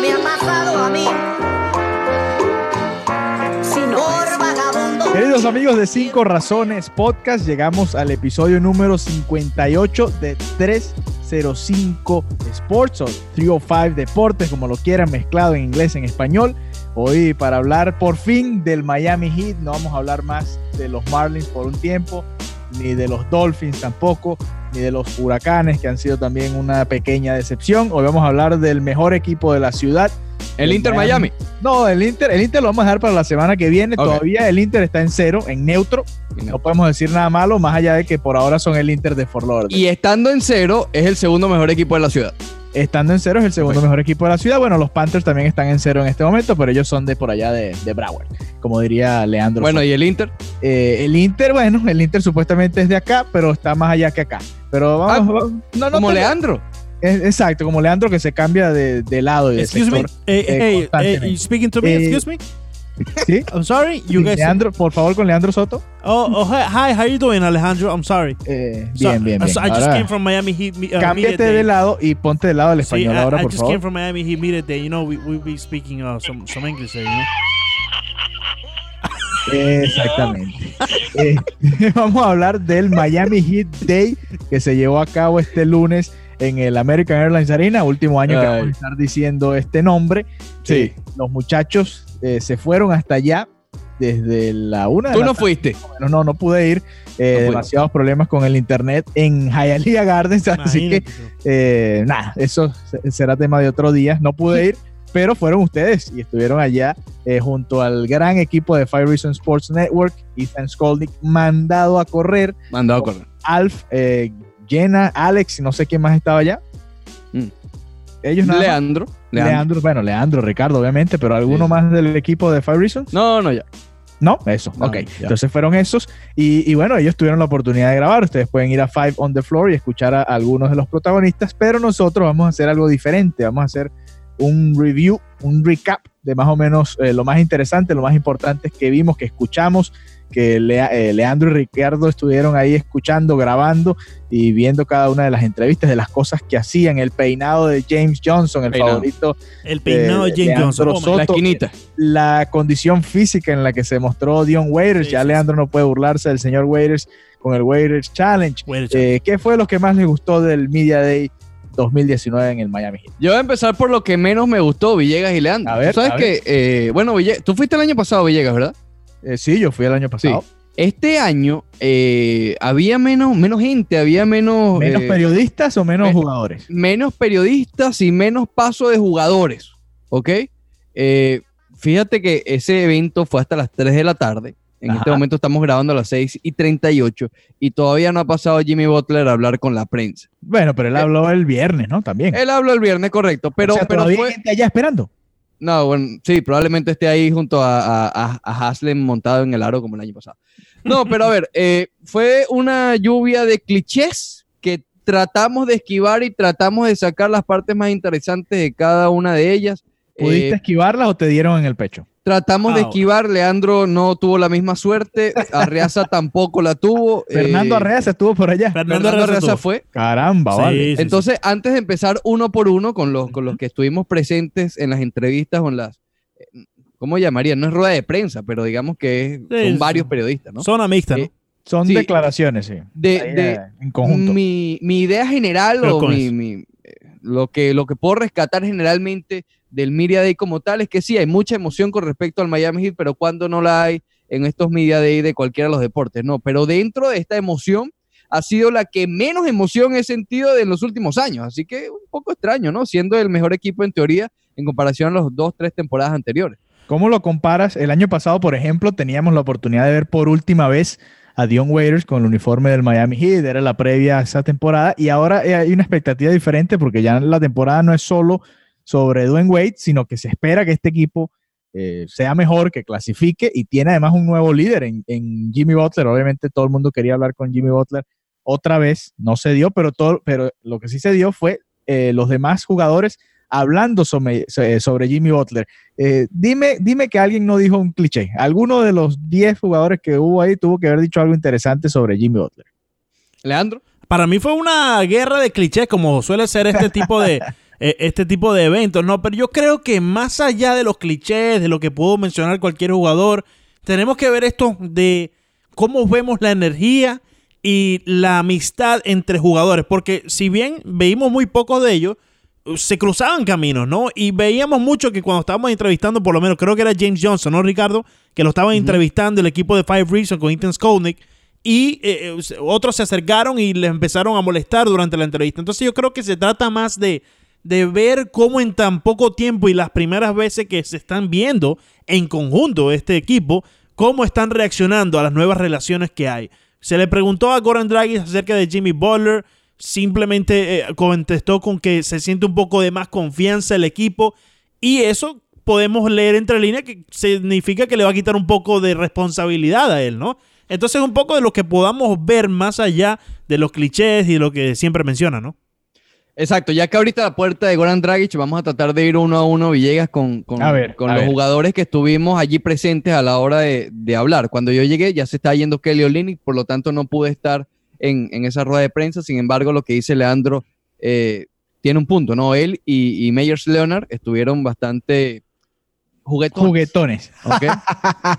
Me ha pasado a mí. Queridos amigos de Cinco Razones Podcast, llegamos al episodio número 58 de 305 Sports o 305 Deportes, como lo quieran, mezclado en inglés, en español. Hoy para hablar por fin del Miami Heat, no vamos a hablar más de los Marlins por un tiempo, ni de los Dolphins tampoco, ni de los Huracanes, que han sido también una pequeña decepción. Hoy vamos a hablar del mejor equipo de la ciudad. El Inter Miami. No, el Inter, el Inter lo vamos a dejar para la semana que viene. Todavía el Inter está en cero, en neutro. No podemos decir nada malo, más allá de que por ahora son el Inter de Fort Lauderdale. Y estando en cero, es el segundo mejor equipo de la ciudad. Estando en cero es el segundo Perfecto. mejor equipo de la ciudad. Bueno, los Panthers también están en cero en este momento, pero ellos son de por allá de, de Broward, como diría Leandro. Bueno, y el Inter. Eh, el Inter, bueno, el Inter supuestamente es de acá, pero está más allá que acá. Pero vamos, Ah, vamos- no, no como Leandro. es- exacto, como Leandro que se cambia de, de lado y de Excuse me. sector. Hey, eh, hey, hey, constantemente. you speaking to me? Eh, Excuse me? ¿Sí? I'm sorry. You guys. Leandro, por favor, con Leandro Soto. Oh, oh, hi, how you doing, Alejandro? I'm sorry. Eh, So- bien, bien, bien. so I just Ahora- came from Miami Heat. me- uh, Cámbiate de lado y ponte del lado del español I, ahora, I por just favor. came from Miami Heat Media Day. You know, we we be speaking uh, some some English there, you know. Exactamente. Eh, vamos a hablar del Miami Heat Day que se llevó a cabo este lunes en el American Airlines Arena, último año que Ay. vamos a estar diciendo este nombre. Sí. Eh, los muchachos eh, se fueron hasta allá desde la una de Tú la no tarde, fuiste. más o menos. no, no pude ir. Eh, No demasiados problemas con el internet en Hialeah Gardens, así que Imagínate eh, nada, eso se- será tema de otro día. No pude ir, pero fueron ustedes y estuvieron allá eh, junto al gran equipo de Five Reasons Sports Network, Ethan Skolnick, mandado a correr, Mandado a correr. Alf, eh, Jenna, Alex, y no sé quién más estaba allá. Mm. Ellos nada. Leandro. Leandro. Leandro. bueno, Leandro, Ricardo, obviamente, pero alguno Sí. más del equipo de Five Reasons. No, no, ya. No, eso, No, ok. ya. Entonces fueron esos. Y, y bueno, ellos tuvieron la oportunidad de grabar. Ustedes pueden ir a Five on the Floor y escuchar a algunos de los protagonistas, pero nosotros vamos a hacer algo diferente. Vamos a hacer un review, un recap de más o menos eh, lo más interesante, lo más importante que vimos, que escuchamos, que Lea- eh, Leandro y Ricardo estuvieron ahí escuchando, grabando y viendo cada una de las entrevistas, de las cosas que hacían, el peinado de James Johnson, el Peinado. favorito El peinado de James Leandro Johnson. Oh, Soto. La esquinita. la condición física en la que se mostró Dion Waiters. Sí, ya sí, Leandro no puede burlarse del señor Waiters con el Waiters Challenge. Eh, ¿Qué fue lo que más les gustó del Media Day 2019 en el Miami Heat? Yo voy a empezar por lo que menos me gustó, Villegas y Leandro. A ver, Tú sabes a que, eh, bueno, tú fuiste el año pasado, Villegas, ¿verdad? Eh, sí, yo fui el año pasado. Este año eh, había menos, menos gente, había menos, ¿Menos eh, periodistas o menos jugadores? menos periodistas y menos paso de jugadores. ¿Ok? Eh, fíjate que ese evento fue hasta las 3 de la tarde. En Ajá. este momento estamos grabando a las 6 y 38 y todavía no ha pasado Jimmy Butler a hablar con la prensa. Bueno, pero él habló el viernes, ¿no? También. Él habló el viernes, correcto, pero, o sea, pero todavía fue... hay gente allá esperando. No, bueno, sí, probablemente esté ahí junto a, a, a- Haslem montado en el aro como el año pasado. No, pero a ver, eh, fue una lluvia de clichés que tratamos de esquivar y tratamos de sacar las partes más interesantes de cada una de ellas. ¿Pudiste Eh, esquivarlas o te dieron en el pecho? Tratamos de Ah, esquivar, Leandro no tuvo la misma suerte, Arreaza tampoco la tuvo. Fernando eh, Arreaza estuvo por allá. Fernando Fernando Arreaza fue. Caramba, Sí, vale. sí, sí. Entonces, antes de empezar uno por uno con los, con los que estuvimos presentes en las entrevistas o en las, eh, ¿cómo llamarían? No es rueda de prensa, pero digamos que es- Sí, son sí. varios periodistas, ¿no? Zona mixta, ¿no? Eh, Son Sí. declaraciones, sí. De, Ahí, de eh, en conjunto. mi, mi idea general Pero o mi, eh, lo, que, lo que puedo rescatar generalmente del Media Day como tal es que sí, hay mucha emoción con respecto al Miami Heat, pero cuando no la hay en estos Media Day de cualquiera de los deportes, no. Pero dentro de esta emoción ha sido la que menos emoción he sentido en los últimos años, así que un poco extraño, ¿no? Siendo el mejor equipo en teoría en comparación a los dos, tres temporadas anteriores. ¿Cómo lo comparas? El año pasado, por ejemplo, teníamos la oportunidad de ver por última vez a Dion Waiters con el uniforme del Miami Heat, era la previa a esa temporada, y ahora eh, hay una expectativa diferente porque ya la temporada no es solo sobre Dwayne Wade, sino que se espera que este equipo eh, sea mejor, que clasifique y tiene además un nuevo líder en, en Jimmy Butler. Obviamente todo el mundo quería hablar con Jimmy Butler otra vez, no se dio, pero, todo, pero lo que sí se dio fue eh, los demás jugadores hablando sobre, sobre Jimmy Butler. Eh, dime, dime que alguien no dijo un cliché. Alguno de los 10 jugadores que hubo ahí tuvo que haber dicho algo interesante sobre Jimmy Butler. Leandro. Para mí fue una guerra de clichés, como suele ser este tipo de, eh, este tipo de eventos, ¿no? Pero yo creo que más allá de los clichés, de lo que puedo mencionar cualquier jugador, tenemos que ver esto de cómo vemos la energía y la amistad entre jugadores, porque si bien veíamos muy poco de ellos, se cruzaban caminos, ¿no? Y veíamos mucho que cuando estábamos entrevistando, por lo menos creo que era James Johnson, ¿no, Ricardo? Que lo estaban entrevistando el equipo de Five Reasons con Ethan Skolnick. Y eh, eh, otros se acercaron y les empezaron a molestar durante la entrevista. Entonces yo creo que se trata más de, de ver cómo en tan poco tiempo y las primeras veces que se están viendo en conjunto este equipo, cómo están reaccionando a las nuevas relaciones que hay. Se le preguntó a Goran Draghi acerca de Jimmy Butler, simplemente eh, contestó con que se siente un poco de más confianza el equipo y eso podemos leer entre líneas que significa que le va a quitar un poco de responsabilidad a él, ¿no? Entonces un poco de lo que podamos ver más allá de los clichés y lo que siempre menciona, ¿no? Exacto, ya que ahorita la puerta de Goran Dragic, vamos a tratar de ir uno a uno, Villegas, con, con, A ver, con a los ver. jugadores que estuvimos allí presentes a la hora de, de hablar. Cuando yo llegué ya se está yendo Kelly Olynyk, por lo tanto no pude estar en, en esa rueda de prensa. Sin embargo, lo que dice Leandro eh, tiene un punto, ¿no? Él y, y Meyers Leonard estuvieron bastante juguetones. Juguetones.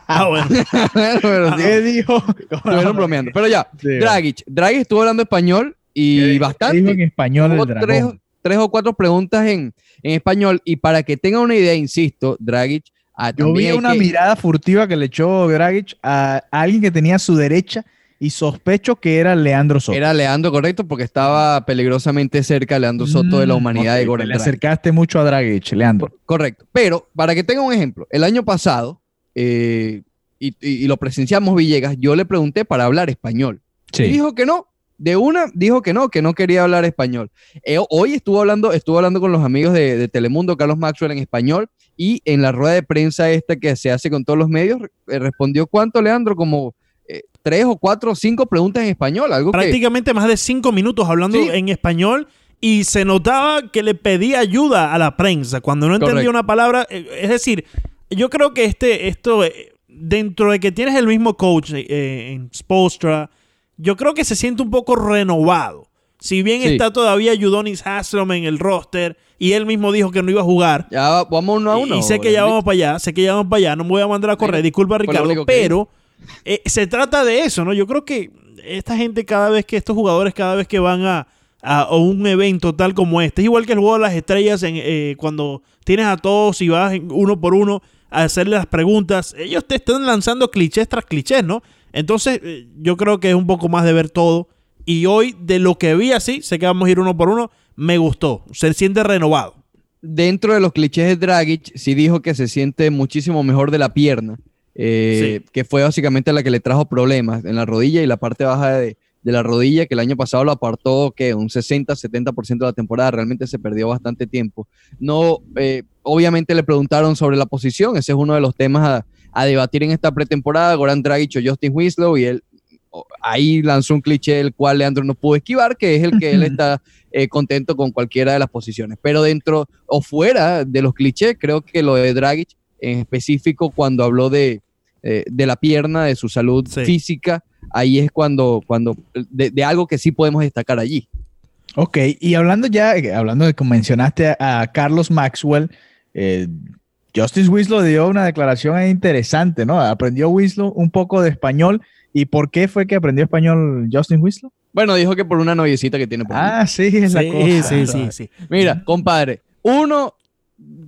Ah, bueno. Pero sí, ¿Qué dijo? estuvieron bromeando. Pero ya, Sí. Dragic. Dragic estuvo hablando español ¿Qué y bastante. Dijo en español el dragón. tres, tres o cuatro preguntas en, en español y para que tengan una idea, insisto, Dragic, ah, Yo vi una que- mirada furtiva que le echó Dragic a alguien que tenía a su derecha y sospecho que era Leandro Soto. Era Leandro, correcto, porque estaba peligrosamente cerca Leandro Soto de la Mm, humanidad de Goran Le Dragic. acercaste mucho a Dragic, Leandro. Correcto. Pero, para que tengan un ejemplo, el año pasado, eh, y, y- y lo presenciamos Villegas, yo le pregunté para hablar español. Y dijo que no. De una, dijo que no, que no quería hablar español. Eh, hoy estuvo hablando, estuvo hablando con los amigos de, de Telemundo, Carlos Maxwell en español, y en la rueda de prensa esta que se hace con todos los medios, eh, respondió cuánto, Leandro, como eh, tres o cuatro o cinco preguntas en español, algo que Prácticamente más de cinco minutos hablando Sí. en español y se notaba que le pedía ayuda a la prensa cuando no entendía Correcto. una palabra. Es decir, yo creo que este, esto, dentro de que tienes el mismo coach en Spolstra, yo creo que se siente un poco renovado. Si bien Sí. está todavía Udonis Haslam en el roster y él mismo dijo que no iba a jugar, ya va- vamos uno a uno. Y sé que ya vamos para allá, sé que ya vamos para allá, no me voy a mandar a correr, disculpa Ricardo, pero eh, se trata de eso, ¿no? Yo creo que esta gente cada vez que estos jugadores, cada vez que van a, a- a un evento tal como este, es igual que el juego de las estrellas, en, eh, cuando tienes a todos y vas uno por uno a hacerle las preguntas, ellos te están lanzando clichés tras clichés, ¿no? Entonces eh, yo creo que es un poco más de ver todo. Y hoy, de lo que vi así, sé que vamos a ir uno por uno, me gustó, se siente renovado. dentro de los clichés de Dragic, sí dijo que se siente muchísimo mejor de la pierna, eh, que fue básicamente la que le trajo problemas en la rodilla y la parte baja de, de la rodilla, que el año pasado lo apartó que un 60-70% de la temporada, realmente se perdió bastante tiempo. No, eh, obviamente le preguntaron sobre la posición, ese es uno de los temas a, a debatir en esta pretemporada, Goran Dragic o Justin Winslow, y él ahí lanzó un cliché el cual Leandro no pudo esquivar, que es el que él está eh, contento con cualquiera de las posiciones. Pero dentro o fuera de los clichés, creo que lo de Dragic en específico cuando habló de, eh, de la pierna, de su salud Sí. física, ahí es cuando, cuando de, de algo que sí podemos destacar allí. Ok, y hablando ya, eh, hablando de como mencionaste a, a Carlos Maxwell, eh, Justice Winslow dio una declaración interesante, ¿no? Aprendió Winslow un poco de español. ¿Y por qué fue que aprendió español Justin Winslow? Bueno, dijo que por una noviecita que tiene por ahí. Ah, sí, es la Sí, cosa. sí, sí, sí. Mira, compadre, uno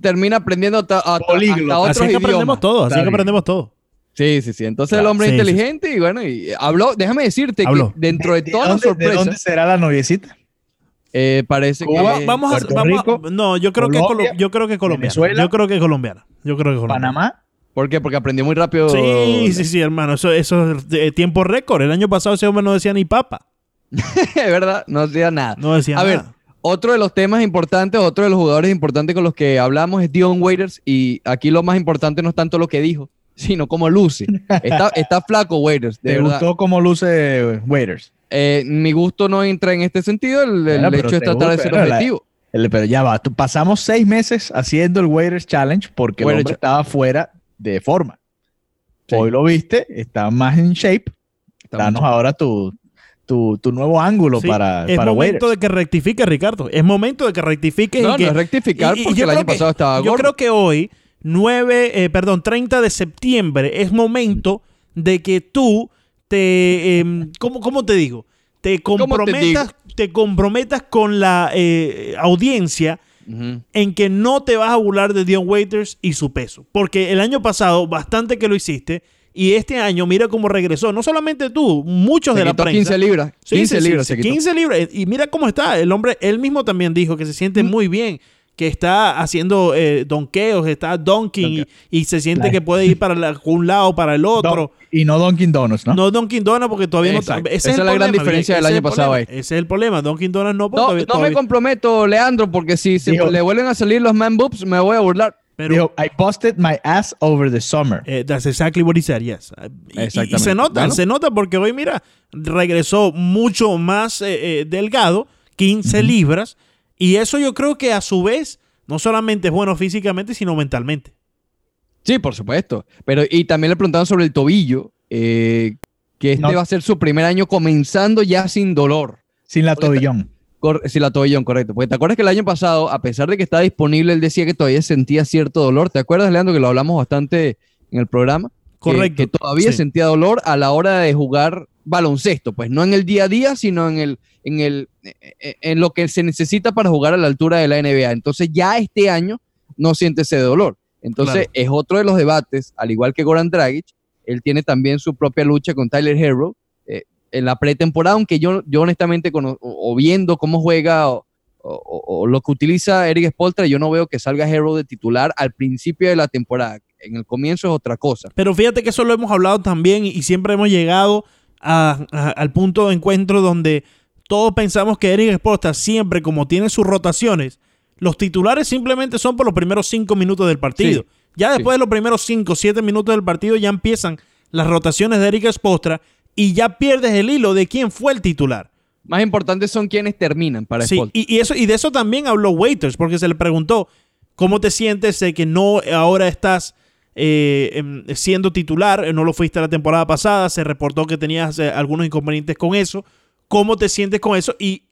termina aprendiendo hasta- Políglota. hasta otros Así que idiomas. aprendemos todo, así que aprendemos todo. Sí, sí, sí. Entonces Claro, el hombre es sí, sí, inteligente y bueno, y habló, déjame decirte Habló. que dentro de, ¿De todas las dónde, de sorpresas, dónde será la noviecita? Eh, parece que... Cuba, vamos a, Puerto vamos a- Rico, no, yo creo que es Colombia, colo- yo creo que es colombiana. Venezuela. Yo creo que es colombiana. Yo creo que es colombiana. Panamá. ¿Por qué? Porque aprendió muy rápido. Sí, sí, sí, hermano. Eso, eso es de- tiempo récord. El año pasado ese hombre no decía ni papa. Es verdad, no hacía nada. No decía A ver, nada. otro de los temas importantes, otro de los jugadores importantes con los que hablamos es Dion Waiters y aquí lo más importante no es tanto lo que dijo, sino cómo luce. Está, está flaco Waiters, de ¿Te verdad. gustó cómo luce Waiters? Eh, mi gusto no entra en este sentido, el, el Bueno, hecho es te tratar de ser la- objetivo. El- pero ya va, tú- pasamos seis meses haciendo el Waiters Challenge porque el Waiters hombre Cha- estaba fuera de forma. Sí. Hoy lo viste, está más en shape. Está Danos ahora tu, tu, tu nuevo ángulo Sí, para, es para momento Waiters. de que rectifique, Ricardo. Es momento de que rectifique. No, y que, no es rectificar y- y porque yo el año que- pasado estaba Yo creo que hoy, 9, eh, perdón, 30 de septiembre, es momento de que tú te. em, ¿cómo, cómo te digo? Te ¿Cómo te comprometas, te, comprometas con la eh, audiencia en que no te vas a burlar de Dion Waiters y su peso. Porque el año pasado, bastante que lo hiciste, y este año, mira cómo regresó. No solamente tú, muchos Se de la quitó prensa. 15 libras. Sí, 15 sí, sí, libras sí, se quitó. 15 libras. Y mira cómo está. El hombre, él mismo también dijo que se siente muy bien, que está haciendo eh, donkeos, está donking y, y se siente que puede ir para la- un lado, para el otro. Don- y no Dunkin' Donuts, ¿no? No Dunkin' Donuts porque todavía Exacto. no... Ese Esa es, el la gran diferencia del año pasado ahí. Ese es el problema. Dunkin' Donuts no, porque No, todavía- no me comprometo, Leandro, porque si Dijo- le vuelven a salir los man boobs, me voy a burlar. pero- I busted my ass over the summer. Eh, that's exactly what he said, yes. Y- y- se nota, Bueno. se nota porque hoy, mira, regresó mucho más eh, eh, delgado, 15 libras, y eso yo creo que a su vez no solamente es bueno físicamente, sino mentalmente. Sí, por supuesto. Pero, y también le preguntaban sobre el tobillo, eh, que este No. va a ser su primer año comenzando ya sin dolor. Sin la tobillón. Sí, la tobillón, correcto. Porque te acuerdas que el año pasado, a pesar de que estaba disponible, él decía que todavía sentía cierto dolor. ¿Te acuerdas, Leandro, que lo hablamos bastante en el programa? Que- Correcto. Que, todavía Sí. sentía dolor a la hora de jugar baloncesto. Pues no en el día a día, sino en, el, en, el, eh, en lo que se necesita para jugar a la altura de la NBA. Entonces ya este año no siente ese dolor. Entonces Claro. es otro de los debates, al igual que Goran Dragic, él tiene también su propia lucha con Tyler Hero eh, en la pretemporada, aunque yo, yo honestamente, cono- o, o viendo cómo juega o, o- o lo que utiliza Eric Spoltra, yo no veo que salga Hero de titular al principio de la temporada. En el comienzo es otra cosa. Pero fíjate que eso lo hemos hablado también y siempre hemos llegado a- a- al punto de encuentro donde todos pensamos que Eric Spoelstra siempre, como tiene sus rotaciones, los titulares simplemente son por los primeros cinco minutos del partido. Sí, ya después sí. de los primeros cinco o siete minutos del partido ya empiezan las rotaciones de Eric Spoelstra y ya pierdes el hilo de quién fue el titular. Más importantes son quienes terminan para Sí, y, y eso, y de eso también habló Waiters, porque se le preguntó cómo te sientes de que no ahora estás eh, em, siendo titular, eh, no lo fuiste la temporada pasada, se reportó que tenías eh, algunos inconvenientes con eso, cómo te sientes con eso, y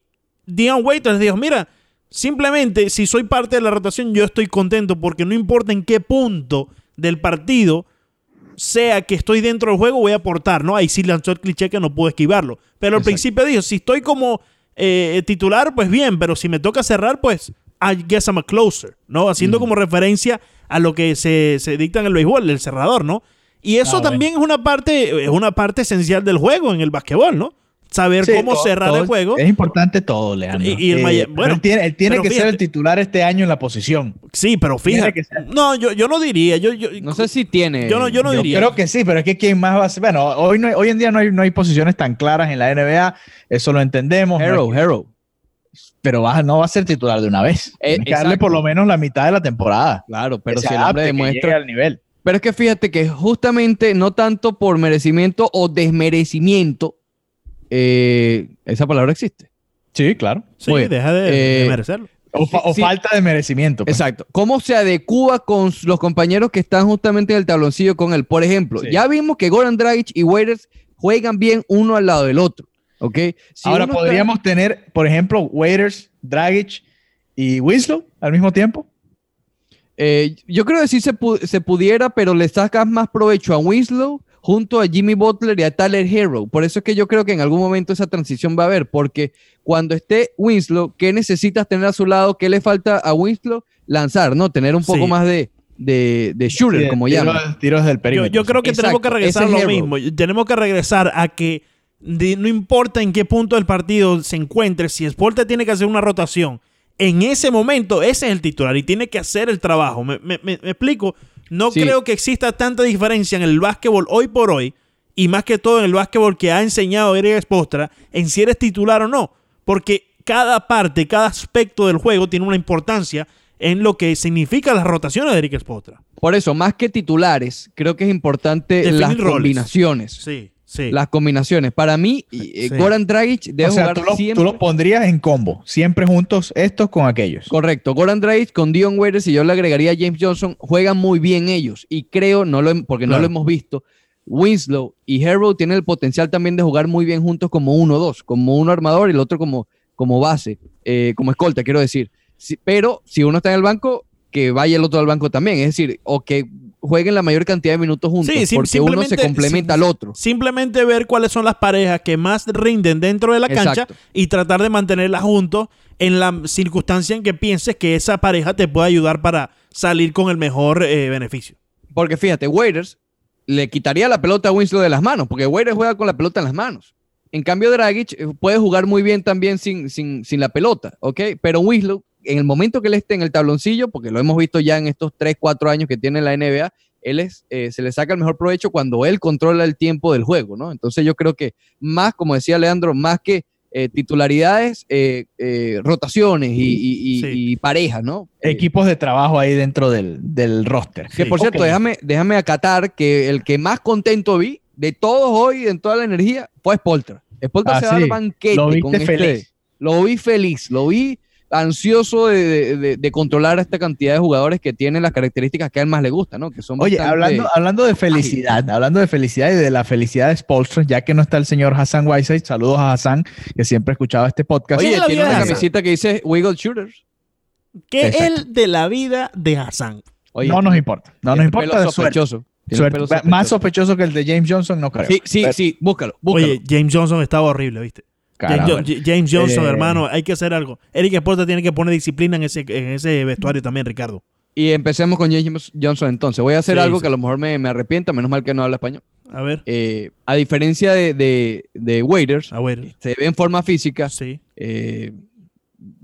Dion Waiters dijo, mira, simplemente si soy parte de la rotación yo estoy contento porque no importa en qué punto del partido sea que estoy dentro del juego, voy a aportar, ¿no? Ahí sí lanzó el cliché que no puedo esquivarlo. Pero al Exacto. principio dijo, si estoy como eh, titular, pues bien, pero si me toca cerrar, pues I guess I'm a closer, ¿no? Haciendo como referencia a lo que se, se dicta en el béisbol, el cerrador, ¿no? Y eso Ah, bueno. también es una parte, es una parte esencial del juego en el basquetbol, ¿no? Saber Sí, cómo todo- cerrar todo el juego. Es importante todo, Leandro. Y- y el Eh, bueno, él tiene, él tiene pero que ser el titular este año en la posición. Sí, pero fíjate. No, yo, yo no diría. Yo, yo, No sé si tiene. Yo no- yo no Yo diría. creo que sí, pero es que quién más va a ser. Bueno, hoy, no hoy en día no hay, no hay posiciones tan claras en la NBA, eso lo entendemos. no Hero, hay- Hero. Pero va, no va a ser titular de una vez. Eh, que darle por lo menos la mitad de la temporada. Claro, pero si el hombre demuestra. al nivel. Pero es que fíjate que justamente no tanto por merecimiento o desmerecimiento, eh, esa palabra existe. Sí, claro. sí, deja de, de Eh, merecerlo. O, fa- o Sí. falta de merecimiento. pues. Exacto. ¿Cómo se adecúa con los compañeros que están justamente en el tabloncillo con él? Por ejemplo, Sí. ya vimos que Goran Dragic y Waiters juegan bien uno al lado del otro. ¿Ok? Si Ahora está- podríamos tener, por ejemplo, Waiters, Dragic y Winslow al mismo tiempo. Eh, yo creo que sí se, pu- se pudiera, pero le sacas más provecho a Winslow junto a Jimmy Butler y a Tyler Hero. Por eso es que yo creo que en algún momento esa transición va a haber, porque cuando esté Winslow, ¿qué necesitas tener a su lado? ¿Qué le falta a Winslow? Lanzar, ¿no? Tener un poco Sí. más de, de, de shooter, Sí, como tiros- llaman. Tiros del Yo, perímetro. yo creo que tenemos que regresar a lo Hero. mismo. Tenemos que regresar a que de- no importa en qué punto del partido se encuentre, si Sporta tiene que hacer una rotación, en ese momento ese es el titular y tiene que hacer el trabajo. ¿Me, me- me- me explico? No Sí. creo que exista tanta diferencia en el básquetbol hoy por hoy y más que todo en el básquetbol que ha enseñado Eric Spostra en si eres titular o no. Porque cada parte, cada aspecto del juego tiene una importancia en lo que significa las rotaciones de Eric Spostra. Por eso, más que titulares, creo que es importante Definir las roles. combinaciones. Sí, sí. Las combinaciones. Para mí, eh, Sí. Goran Dragic debe o sea, jugar tú los siempre. tú los pondrías en combo, siempre juntos estos con aquellos. Correcto, Goran Dragic con Dion Waiters y yo le agregaría a James Johnson, juegan muy bien ellos y creo, no lo, porque no lo hemos visto, Winslow y Harrow tienen el potencial también de jugar muy bien juntos como uno dos, como uno armador y el otro como, como base, eh, como escolta, quiero decir. Sí, pero si uno está en el banco, que vaya el otro al banco también. Es decir, o que jueguen la mayor cantidad de minutos juntos, Sí, porque uno se complementa al otro. Simplemente ver cuáles son las parejas que más rinden dentro de la cancha y tratar de mantenerlas juntos en la circunstancia en que pienses que esa pareja te puede ayudar para salir con el mejor eh, beneficio. Porque fíjate, Waiters le quitaría la pelota a Winslow de las manos, porque Waiters juega con la pelota en las manos. En cambio, Dragic eh, puede jugar muy bien también sin, sin, sin la pelota, ¿ok? Pero Winslow, en el momento que él esté en el tabloncillo, porque lo hemos visto ya en estos 3, 4 años que tiene la NBA, él es, eh, se le saca el mejor provecho cuando él controla el tiempo del juego, ¿no? Entonces yo creo que más, como decía Leandro, más que eh, titularidades, eh, rotaciones y, y- y- Sí. y parejas, ¿no? Equipos de trabajo ahí dentro del, del roster. que por cierto, déjame, déjame acatar que el que más contento vi de todos hoy, en toda la energía, fue Spoltra. Spoltra Ah, se va a sí. dar banquete Lo con este- feliz. Lo vi feliz, lo vi ansioso de, de- de- de controlar a esta cantidad de jugadores que tienen las características que a él más le gusta, ¿no? Que son Oye, hablando, hablando de felicidad, hablando de felicidad y de la felicidad de Spolstra, ya que no está el señor Hassan Whiteside, saludos a Hassan, que siempre escuchaba este podcast. Oye, ¿Qué es la tiene una camiseta que dice Wiggle Shooters. ¿Qué es Exacto. el de la vida de Hassan? Oye, no nos importa, no nos importa pelo de suerte. sospechoso. Suerte. Más sospechoso. sospechoso que el de James Johnson, no creo. Sí, sí, Pero- sí, búscalo, búscalo. Oye, James Johnson estaba horrible, ¿viste? James, Caramba. Jo- James Johnson, Eh. hermano, hay que hacer algo. Eric Esporta tiene que poner disciplina en ese, en ese vestuario también, Ricardo. y empecemos con James Johnson entonces. Voy a hacer Sí, algo sí. que a lo mejor me, me arrepienta, menos mal que no habla español. A ver, Eh, a diferencia de, de, de Waiters, a ver. se ve en forma física. Sí. eh,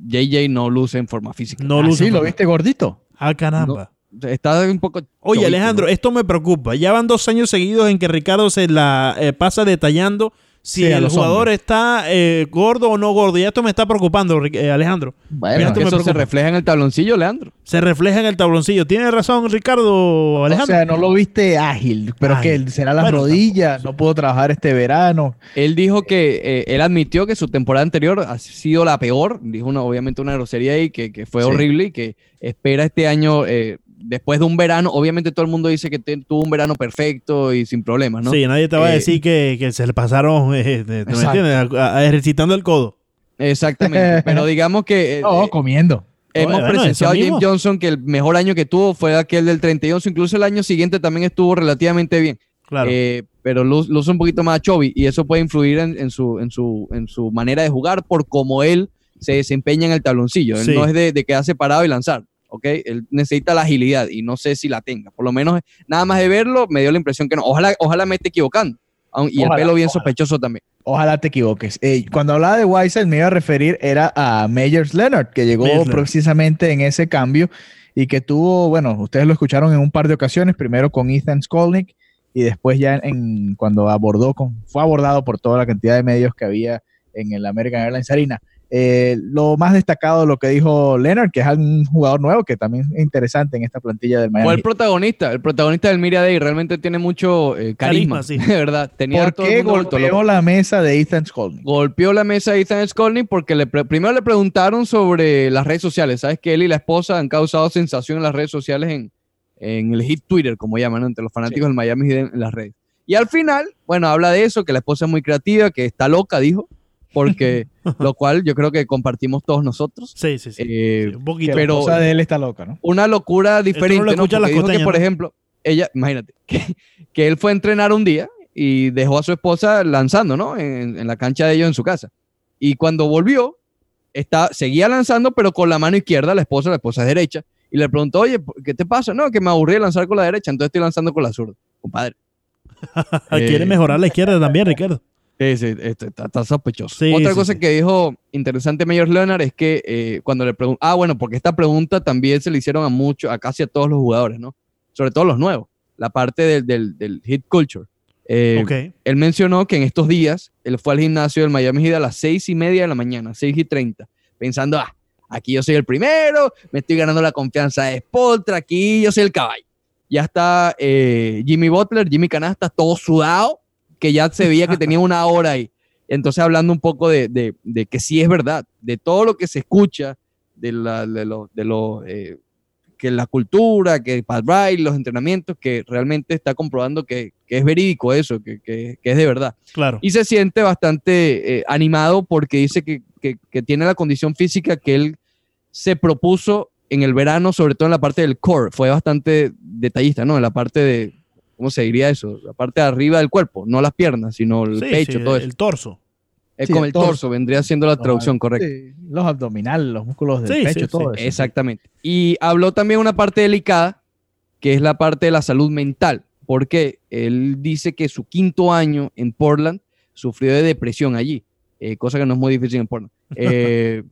JJ no luce en forma física. No Ah, luce sí, lo viste gordito. Ah, caramba. Está un poco. Oye, chovito, Alejandro, ¿no? esto me preocupa. Ya van dos años seguidos en que Ricardo se la eh, pasa detallando si Sí, el jugador hombres. está eh, gordo o no gordo. Ya esto me está preocupando, eh, Alejandro. Bueno, es esto que me eso se refleja en el tabloncillo, Leandro. Se refleja en el tabloncillo. Tiene razón, Ricardo, o Alejandro. sea, no lo viste ágil, pero Ágil. que será las Bueno, rodillas, no pudo trabajar este verano. Él dijo que eh, él admitió que su temporada anterior ha sido la peor. Dijo una, obviamente una grosería ahí que, que fue Sí. horrible y que espera este año, eh, después de un verano. Obviamente todo el mundo dice que te- tuvo un verano perfecto y sin problemas, ¿no? Sí, nadie te va a Eh, decir que, que se le pasaron, eh, de- ¿me entiendes? A- a- ejercitando el codo. Exactamente. Pero digamos que. eh, No, eh, comiendo. Hemos Bueno, presenciado a James mismo. Johnson que el mejor año que tuvo fue aquel del 31, incluso el año siguiente también estuvo relativamente bien, Claro. Eh, pero lu- luce un poquito más chubby y eso puede influir en, en su, en, su, en su manera de jugar por cómo él se desempeña en el tabloncillo. Él Sí. no es de, de quedarse parado y lanzar, ¿ok? Él necesita la agilidad y no sé si la tenga. Por lo menos nada más de verlo me dio la impresión que no. Ojalá, ojalá me esté equivocando. Y Ojalá, el pelo bien ojalá. sospechoso también. Ojalá te equivoques. Eh, cuando hablaba de Whiteside me iba a referir era a Meyers Leonard, que llegó precisamente en ese cambio y que tuvo, bueno, ustedes lo escucharon en un par de ocasiones, primero con Ethan Skolnick y después ya en cuando abordó con, fue abordado por toda la cantidad de medios que había en el American Airlines Arena. Eh, lo más destacado de lo que dijo Leonard, que es un jugador nuevo que también es interesante en esta plantilla del Miami. Fue el protagonista, el protagonista del Miria Day. Realmente tiene mucho eh, carisma, Carisma, sí. de verdad. Tenía ¿Por todo qué golpeó la mesa de Ethan Skolnick? golpeó la mesa de Ethan Skolnick porque le pre- primero le preguntaron sobre las redes sociales. Sabes que él y la esposa han causado sensación en las redes sociales en, en el hit Twitter, como llaman, ¿no? entre los fanáticos Sí. del Miami en las redes. Y al final, bueno, habla de eso, que la esposa es muy creativa, que está loca, dijo, porque lo cual yo creo que compartimos todos nosotros. sí, sí, sí. Eh, Sí, un poquito. la pero- esposa de él está loca, ¿no? una locura diferente, lo ¿no? escuchan las Porque dijo que, por ¿no? ejemplo, ella, imagínate, que, que él fue a entrenar un día y dejó a su esposa lanzando, ¿no? En, en la cancha de ellos en su casa. Y cuando volvió, está, seguía lanzando, pero con la mano izquierda, la esposa, la esposa es derecha, y le preguntó, oye, ¿qué te pasa? No, que me aburrí de lanzar con la derecha, entonces estoy lanzando con la zurda. Compadre. Quiere eh, mejorar la izquierda también, Ricardo. Sí, sí, este, está, está sospechoso. Sí, Otra sí, cosa sí. que dijo interesante Mayor Leonard es que eh, cuando le preguntó, ah, bueno, porque esta pregunta también se le hicieron a muchos, a casi a todos los jugadores, ¿no? Sobre todo los nuevos, la parte del, del, del hit culture. Eh, ok. Él mencionó que en estos días él fue al gimnasio del Miami Heat a las seis y media de la mañana, 6 y 30, pensando, ah, aquí yo soy el primero, me estoy ganando la confianza de Spoltra, aquí yo soy el caballo. Ya está eh, Jimmy Butler, Jimmy Canasta, todo sudado, que ya se veía que tenía una hora ahí. Entonces, hablando un poco de, de- de que sí es verdad, de todo lo que se escucha, de, la, de lo, de lo, eh, que la cultura, que Pat Riley, los entrenamientos, que realmente está comprobando que, que es verídico eso, que, que- que es de verdad. Claro. Y se siente bastante eh, animado porque dice que tiene la condición física que él se propuso en el verano, sobre todo en la parte del core. Fue bastante detallista, ¿no? En la parte de, ¿cómo se diría eso? La parte de arriba del cuerpo, no las piernas, sino el Sí, pecho, sí, todo eso. el torso. Es sí, como el torso, torso. vendría siendo la traducción correcta. Sí, los abdominales, los músculos del pecho, sí. todo eso. Exactamente. Y habló también una parte delicada, que es la parte de la salud mental, porque él dice que su quinto año en Portland sufrió de depresión allí, eh, cosa que no es muy difícil en Portland. Eh,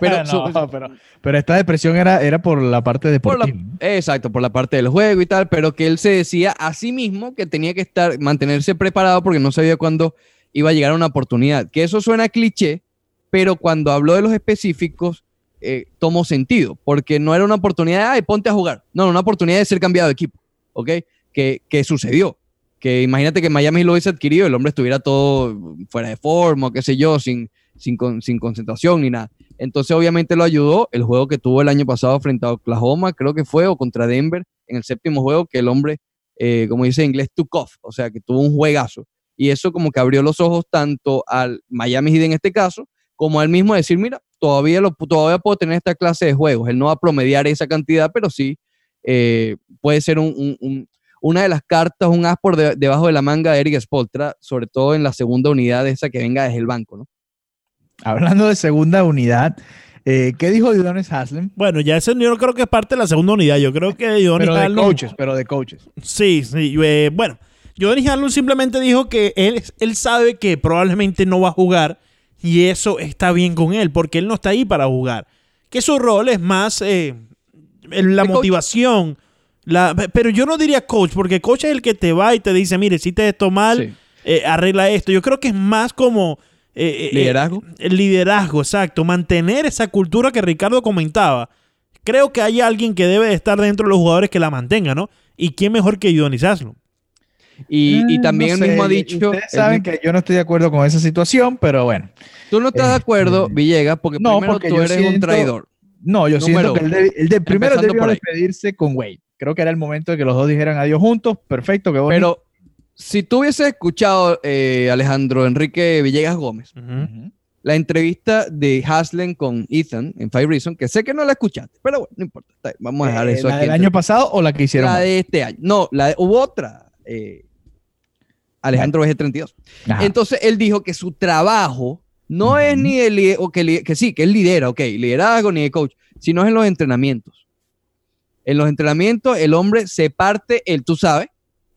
pero su- pero, pero esta depresión era, era por la parte por la- exacto, por la parte del juego y tal, pero que él se decía a sí mismo que tenía que estar, mantenerse preparado porque no sabía cuándo iba a llegar una oportunidad. Que eso suena cliché, pero cuando habló de los específicos, eh, tomó sentido, porque no era una oportunidad de, ay, ponte a jugar. No, una oportunidad de ser cambiado de equipo, ¿ok? Que, que sucedió. Que imagínate que Miami lo hubiese adquirido, el hombre estuviera todo fuera de forma, qué sé yo, sin, sin, con- sin concentración ni nada. Entonces, obviamente lo ayudó el juego que tuvo el año pasado frente a Oklahoma, creo que fue, o contra Denver, en el séptimo juego, que el hombre, eh, como dice en inglés, took off, o sea, que tuvo un juegazo. Y eso como que abrió los ojos tanto al Miami Heat en este caso, como a él mismo decir, mira, todavía, lo, todavía puedo tener esta clase de juegos. Él no va a promediar esa cantidad, pero sí eh, puede ser un- una de las cartas, un as por de- debajo de la manga de Eric Spoltra, sobre todo en la segunda unidad de esa que venga desde el banco, ¿no? Hablando de segunda unidad, eh, ¿qué dijo Udonis Haslem? Bueno, ya ese yo no creo que es parte de la segunda unidad. Yo creo que Udonis Pero de Haslem- coaches, pero de coaches. Sí, sí. eh, bueno, Udonis Haslem simplemente dijo que él, él sabe que probablemente no va a jugar y eso está bien con él porque él no está ahí para jugar. Que su rol es más eh, la motivación. La, pero yo no diría coach porque coach es el que te va y te dice, mire, hiciste esto mal, Sí. eh, arregla esto. Yo creo que es más como... eh, eh, Liderazgo. el liderazgo, exacto. Mantener esa cultura que Ricardo comentaba. Creo que hay alguien que debe de estar dentro de los jugadores que la mantenga, ¿no? ¿Y quién mejor que Haslem? Y, y Mm, también no él mismo ha dicho, Ustedes saben mismo- que yo no estoy de acuerdo con esa situación, pero bueno. tú no estás de eh, acuerdo, eh, Villegas, porque no, primero porque tú eres un traidor. No, yo Número siento que debe- él de- primero debió despedirse con Wade. Creo que era el momento de que los dos dijeran adiós juntos. Perfecto, bonito. Pero si tú hubieses escuchado, eh, Alejandro Enrique Villegas Gómez, la entrevista de Haslem con Ethan en Five Reasons, que sé que no la escuchaste, pero bueno, no importa. está bien, Vamos a dejar Eh, eso ¿La aquí. del entre- año pasado o la que hicieron? la de este año. No, la de- hubo otra. eh, Alejandro VG32. Ajá. Entonces él dijo que su trabajo no es ni de li- o que, li- que sí, que él lidera, ok, liderazgo ni de coach, sino es en los entrenamientos. En los entrenamientos el hombre se parte, el tú sabes,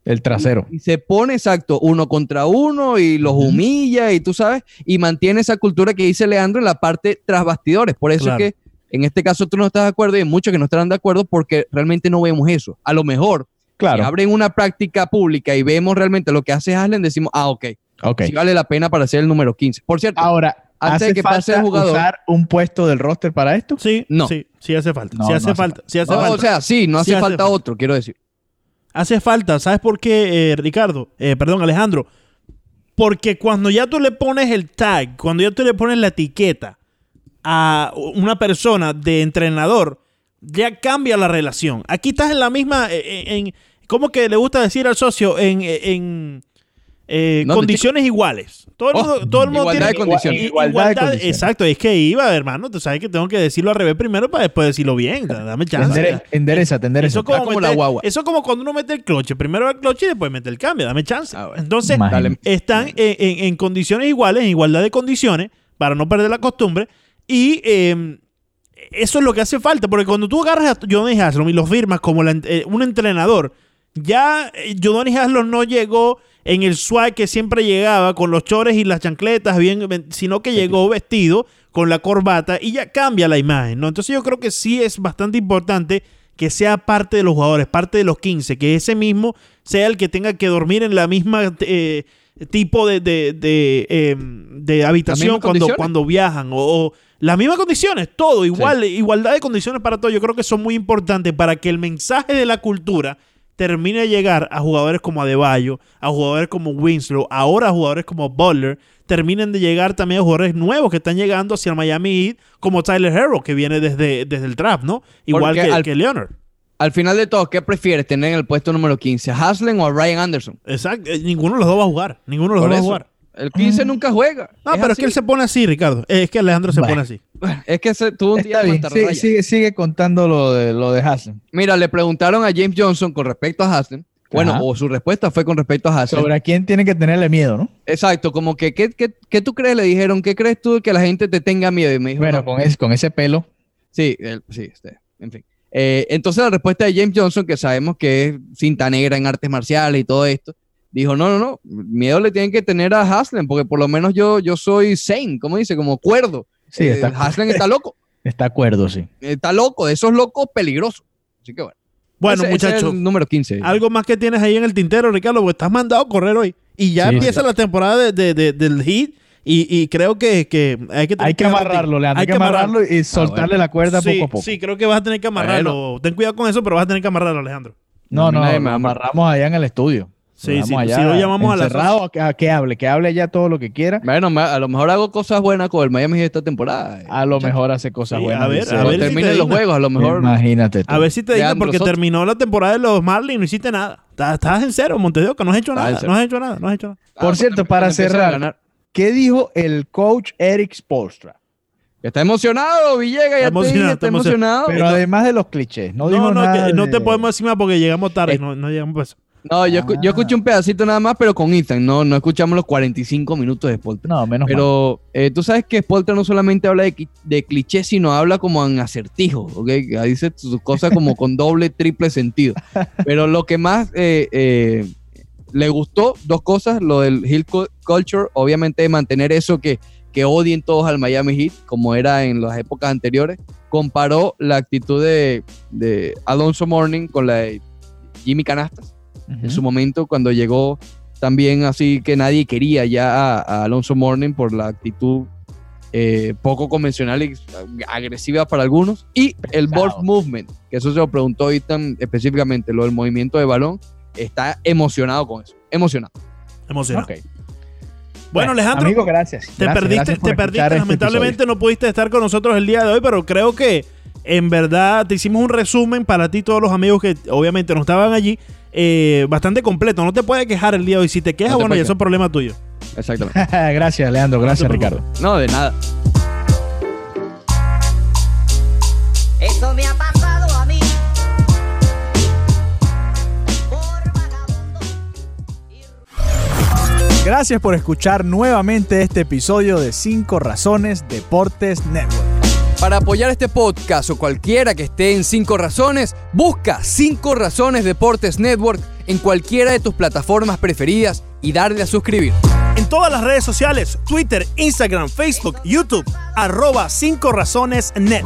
el trasero. y se pone exacto uno contra uno y los humilla y tú sabes, y mantiene esa cultura que dice Leandro en la parte tras bastidores. Por eso Claro. es que en este caso tú no estás de acuerdo y hay muchos que no estarán de acuerdo porque realmente no vemos eso. A lo mejor, si Claro. abren una práctica pública y vemos realmente lo que hace Haslen, decimos, ah, ok, Ok. sí vale la pena para ser el número 15. Por cierto, Ahora, Antes de ¿hace que pase el falta jugador- usar un puesto del roster para esto? Sí, No. sí, sí hace falta. No, sí no hace falta. Sí hace no, falta. o sea, sí, no hace Sí hace falta falta. otro, quiero decir. Hace falta. ¿Sabes por qué, eh, Ricardo? Eh, perdón, Alejandro. Porque cuando ya tú le pones el tag, cuando ya tú le pones la etiqueta a una persona de entrenador, ya cambia la relación. Aquí estás en la misma, eh, en, en- ¿cómo que le gusta decir al socio? En, en, eh, ¿Dónde, condiciones iguales. Todo el Oh, mundo, todo el mundo igualdad tiene de condiciones. i- Igualdad de igualdad- condiciones. Exacto, es que iba, hermano. Tú sabes que tengo que decirlo al revés primero para después decirlo bien. Dame chance. Endere- endereza, endereza. Eso como, como la guagua. eso como cuando uno mete el cloche. Primero el cloche y después mete el cambio. Dame chance. Ah. Entonces, Imagínate. Están en, en- en condiciones iguales, en igualdad de condiciones, para no perder la costumbre. Y eh, eso es lo que hace falta. Porque cuando tú agarras a Johnny Haslom y lo firmas como la- eh, un entrenador, ya eh, Johnny Haslom no llegó en el swag que siempre llegaba, con los chores y las chancletas, bien, sino que llegó vestido con la corbata y ya cambia la imagen, ¿no? Entonces yo creo que sí es bastante importante que sea parte de los jugadores, parte de los 15, que ese mismo sea el que tenga que dormir en la misma eh, tipo de, de, de, eh, de habitación cuando, cuando viajan o, o las mismas condiciones, todo, igual, igualdad de condiciones para todo. Yo creo que son muy importantes para que el mensaje de la cultura termine de llegar a jugadores como Adebayo, a jugadores como Winslow, ahora a jugadores como Butler, terminen de llegar también a jugadores nuevos que están llegando hacia el Miami Heat, como Tyler Herro, que viene desde, desde el draft, ¿no? Igual Porque que, al- que Leonard. Al final de todo, ¿qué prefieres tener en el puesto número 15? ¿A Haslem o a Ryan Anderson? Exacto. eh, Ninguno de los dos va a jugar. Ninguno de los Por dos va a jugar. El 15 nunca juega. No, pero es que él se pone así, Ricardo. Es que Alejandro se Bueno. pone así. Es que se tuvo un día Está de bien, sigue, sigue, sigue contando lo de, lo de Haslem. Mira, le preguntaron a James Johnson con respecto a Haslem. Bueno, Ajá. o su respuesta fue con respecto a Haslem. Sobre a quién tiene que tenerle miedo, ¿no? Exacto, como que, ¿qué, qué, qué tú crees? Le dijeron, ¿qué crees tú de que la gente te tenga miedo? Y me dijo, Bueno, "No". con, ese, con ese pelo. Sí, él- sí, este, en fin. Eh, entonces la respuesta de James Johnson, que sabemos que es cinta negra en artes marciales y todo esto, dijo, no, no, no, miedo le tienen que tener a Haslem, porque por lo menos yo, yo soy sane, ¿cómo dice? Como cuerdo. Sí, Eh, está, Haslem está loco, está acuerdo, sí. está loco, de esos locos peligrosos. Así que bueno. Bueno, muchachos, número 15. algo más que tienes ahí en el tintero, Ricardo, porque estás mandado a correr hoy. Y ya Sí, empieza sí. la temporada de, de- de- del hit. Y, y creo que, que hay que tener Hay que amarrarlo. Leandro. Hay que amarrarlo y soltarle la cuerda Sí, poco a poco. sí, creo que vas a tener que amarrarlo. Ten cuidado con eso, pero vas a tener que amarrarlo, Alejandro. No, No, no, ama. amarramos allá en el estudio. Sí, sí, si lo llamamos a encerrado a, que- a que hable, que hable ya todo lo que quiera. Bueno, a lo mejor hago cosas buenas con el Miami esta temporada. eh. A lo mejor hace cosas Sí, buenas. a ver, a ver si terminen te los digna. juegos, a lo mejor. Imagínate tú. A ver si te digo, Leandro porque Soto. terminó la temporada de los Marlins y no hiciste nada. Estás, en cero, Montevideo, que no has hecho nada. No has hecho nada, no has hecho nada. Por Ah, cierto, para cerrar. ¿Qué dijo el coach Eric Spolstra? Está emocionado, Villegas, ya Está te dije, emocionado, está está emocionado. emocionado. Pero además de los clichés, no, No, dijo no, nada que no de- te podemos decir más porque llegamos tarde. Eh, no, no llegamos a eso. No, yo, escu- yo Ah. escuché un pedacito nada más, pero con Ethan. No, no escuchamos los 45 minutos de Spolter. No, menos. Pero eh, tú sabes que Spolter no solamente habla de, de clichés, sino habla como en acertijos, ¿ok? Dice sus cosas como con doble, triple sentido. Pero lo que más eh, eh, le gustó, dos cosas, lo del Hill cu- Culture, obviamente mantener eso que, que odien todos al Miami Heat, como era en las épocas anteriores. Comparó la actitud de, de Alonso Morning con la de Jimmy Canastas En su momento cuando llegó también así que nadie quería ya a, a Alonso Morning por la actitud eh, poco convencional y agresiva para algunos y el ball movement que eso se lo preguntó Ethan específicamente lo del movimiento de balón está emocionado con eso emocionado Emocionado. Bueno, Alejandro, Amigo, gracias. te Gracias, perdiste, gracias te perdiste. este Lamentablemente no pudiste estar con nosotros el día de hoy, pero creo que en verdad te hicimos un resumen para ti, todos los amigos que obviamente no estaban allí, eh, bastante completo. No te puedes quejar el día de hoy. Si te quejas, No te bueno, ya puedes eso es problema tuyo. exactamente gracias, Leandro. Gracias, Ricardo. no de nada Eso me ha pasado a mí. Por vagabundo. Gracias por escuchar nuevamente este episodio de 5 Razones Deportes Network. Para apoyar este podcast o cualquiera que esté en 5 razones, busca 5 razones Deportes Network en cualquiera de tus plataformas preferidas y darle a suscribir. En todas las redes sociales, Twitter, Instagram, Facebook, YouTube, arroba 5 razones net.